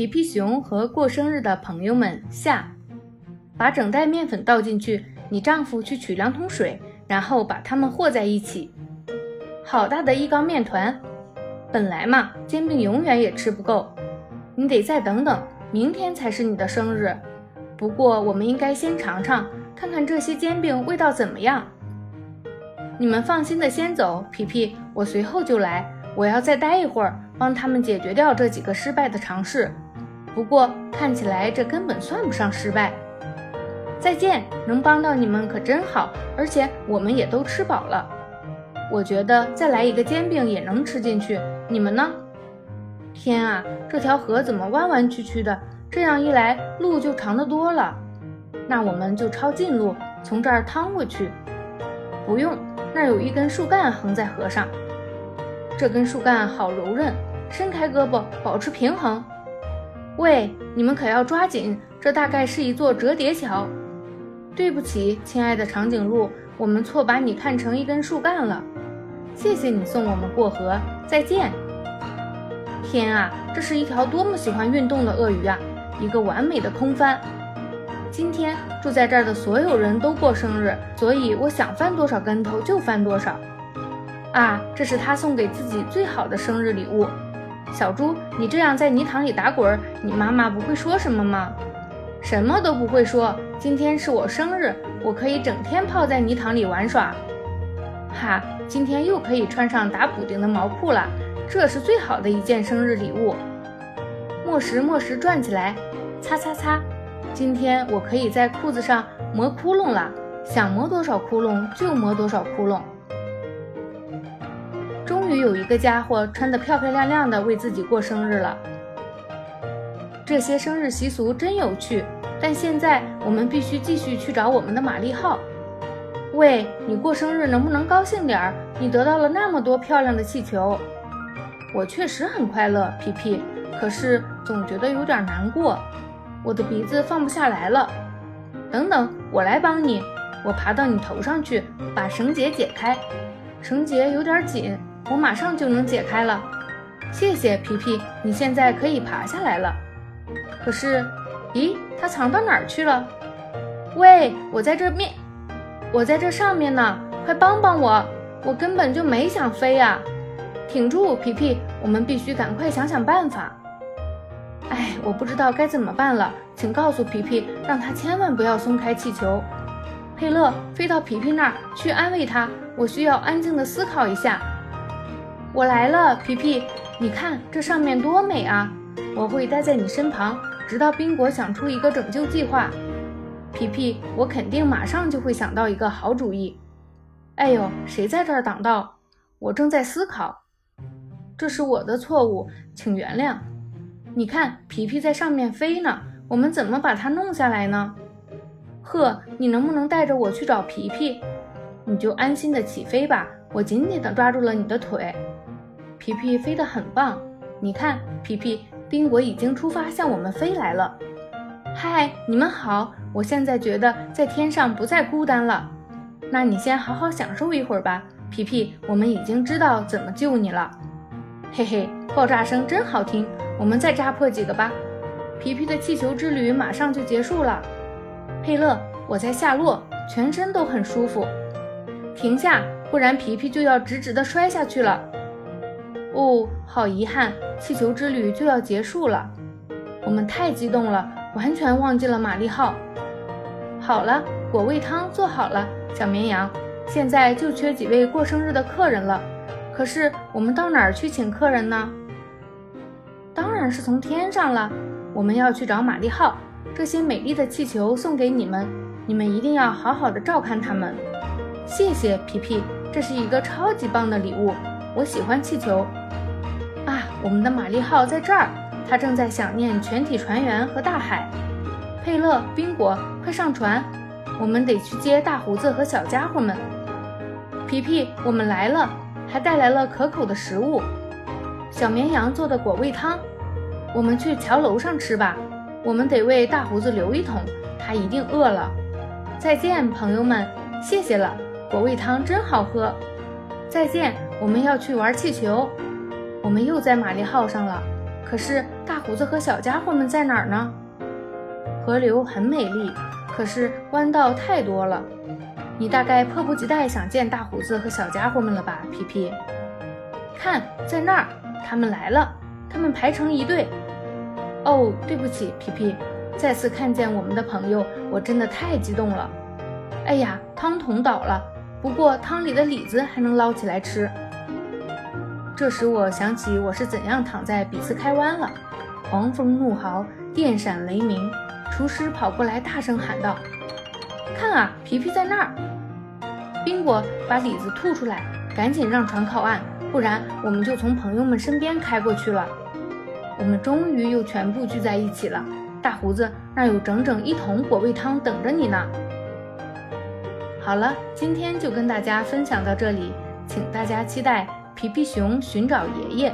皮皮熊和过生日的朋友们下，把整袋面粉倒进去。你丈夫去取两桶水，然后把它们和在一起。好大的一缸面团！本来嘛，煎饼永远也吃不够。你得再等等，明天才是你的生日。不过我们应该先尝尝，看看这些煎饼味道怎么样。你们放心的先走，皮皮，我随后就来。我要再待一会儿，帮他们解决掉这几个失败的尝试。不过看起来这根本算不上失败。再见，能帮到你们可真好，而且我们也都吃饱了。我觉得再来一个煎饼也能吃进去。你们呢？天啊，这条河怎么弯弯曲曲的？这样一来，路就长得多了。那我们就抄近路，从这儿趟过去。不用，那有一根树干横在河上。这根树干好柔韧，伸开胳膊，保持平衡。喂，你们可要抓紧，这大概是一座折叠桥。对不起，亲爱的长颈鹿，我们错把你看成一根树干了。谢谢你送我们过河，再见。天啊，这是一条多么喜欢运动的鳄鱼啊！一个完美的空翻。今天住在这儿的所有人都过生日，所以我想翻多少跟头就翻多少。啊，这是他送给自己最好的生日礼物。小猪，你这样在泥塘里打滚，你妈妈不会说什么吗？什么都不会说。今天是我生日，我可以整天泡在泥塘里玩耍。哈，今天又可以穿上打补丁的毛裤了，这是最好的一件生日礼物。磨石磨石转起来，擦擦擦。今天我可以在裤子上磨窟窿了，想磨多少窟窿就磨多少窟窿。终于有一个家伙穿得漂漂亮亮的为自己过生日了。这些生日习俗真有趣，但现在我们必须继续去找我们的玛丽号。喂，你过生日能不能高兴点儿？你得到了那么多漂亮的气球。我确实很快乐，皮皮，可是总觉得有点难过。我的鼻子放不下来了。等等，我来帮你。我爬到你头上去，把绳结解开。绳结有点紧。我马上就能解开了，谢谢皮皮，你现在可以爬下来了。可是，咦，它藏到哪儿去了？喂，我在这面，我在这上面呢，快帮帮我！我根本就没想飞呀！挺住，皮皮，我们必须赶快想想办法。哎，我不知道该怎么办了，请告诉皮皮，让他千万不要松开气球。佩勒，飞到皮皮那儿去安慰他，我需要安静的思考一下。我来了，皮皮，你看这上面多美啊！我会待在你身旁，直到宾果想出一个拯救计划。皮皮，我肯定马上就会想到一个好主意。哎呦，谁在这儿挡道？我正在思考，这是我的错误，请原谅。你看，皮皮在上面飞呢，我们怎么把它弄下来呢？呵，你能不能带着我去找皮皮？你就安心的起飞吧，我紧紧地抓住了你的腿。皮皮飞得很棒，你看，皮皮，宾果已经出发向我们飞来了。嗨，你们好！我现在觉得在天上不再孤单了。那你先好好享受一会儿吧，皮皮。我们已经知道怎么救你了。嘿嘿，爆炸声真好听，我们再扎破几个吧。皮皮的气球之旅马上就结束了。佩勒，我在下落，全身都很舒服。停下，不然皮皮就要直直的摔下去了。哦，好遗憾，气球之旅就要结束了。我们太激动了，完全忘记了玛丽号。好了，果味汤做好了，小绵羊。现在就缺几位过生日的客人了。可是我们到哪儿去请客人呢？当然是从天上了。我们要去找玛丽号。这些美丽的气球送给你们，你们一定要好好的照看它们。谢谢皮皮，这是一个超级棒的礼物。我喜欢气球。啊，我们的玛丽号在这儿，它正在想念全体船员和大海。佩勒、宾果，快上船，我们得去接大胡子和小家伙们。皮皮，我们来了，还带来了可口的食物，小绵羊做的果味汤。我们去桥楼上吃吧，我们得为大胡子留一桶，他一定饿了。再见，朋友们，谢谢了，果味汤真好喝。再见，我们要去玩气球。我们又在玛丽号上了，可是大胡子和小家伙们在哪儿呢？河流很美丽，可是弯道太多了。你大概迫不及待想见大胡子和小家伙们了吧，皮皮？看，在那儿，他们来了，他们排成一队。哦，对不起，皮皮，再次看见我们的朋友，我真的太激动了。哎呀，汤桶倒了，不过汤里的李子还能捞起来吃。这时我想起我是怎样躺在比斯开湾了。狂风怒号，电闪雷鸣，厨师跑过来大声喊道：“看啊，皮皮在那儿！”宾果把李子吐出来，赶紧让船靠岸，不然我们就从朋友们身边开过去了。我们终于又全部聚在一起了。大胡子，那有整整一桶果味汤等着你呢。好了，今天就跟大家分享到这里，请大家期待《皮皮熊寻找爷爷》。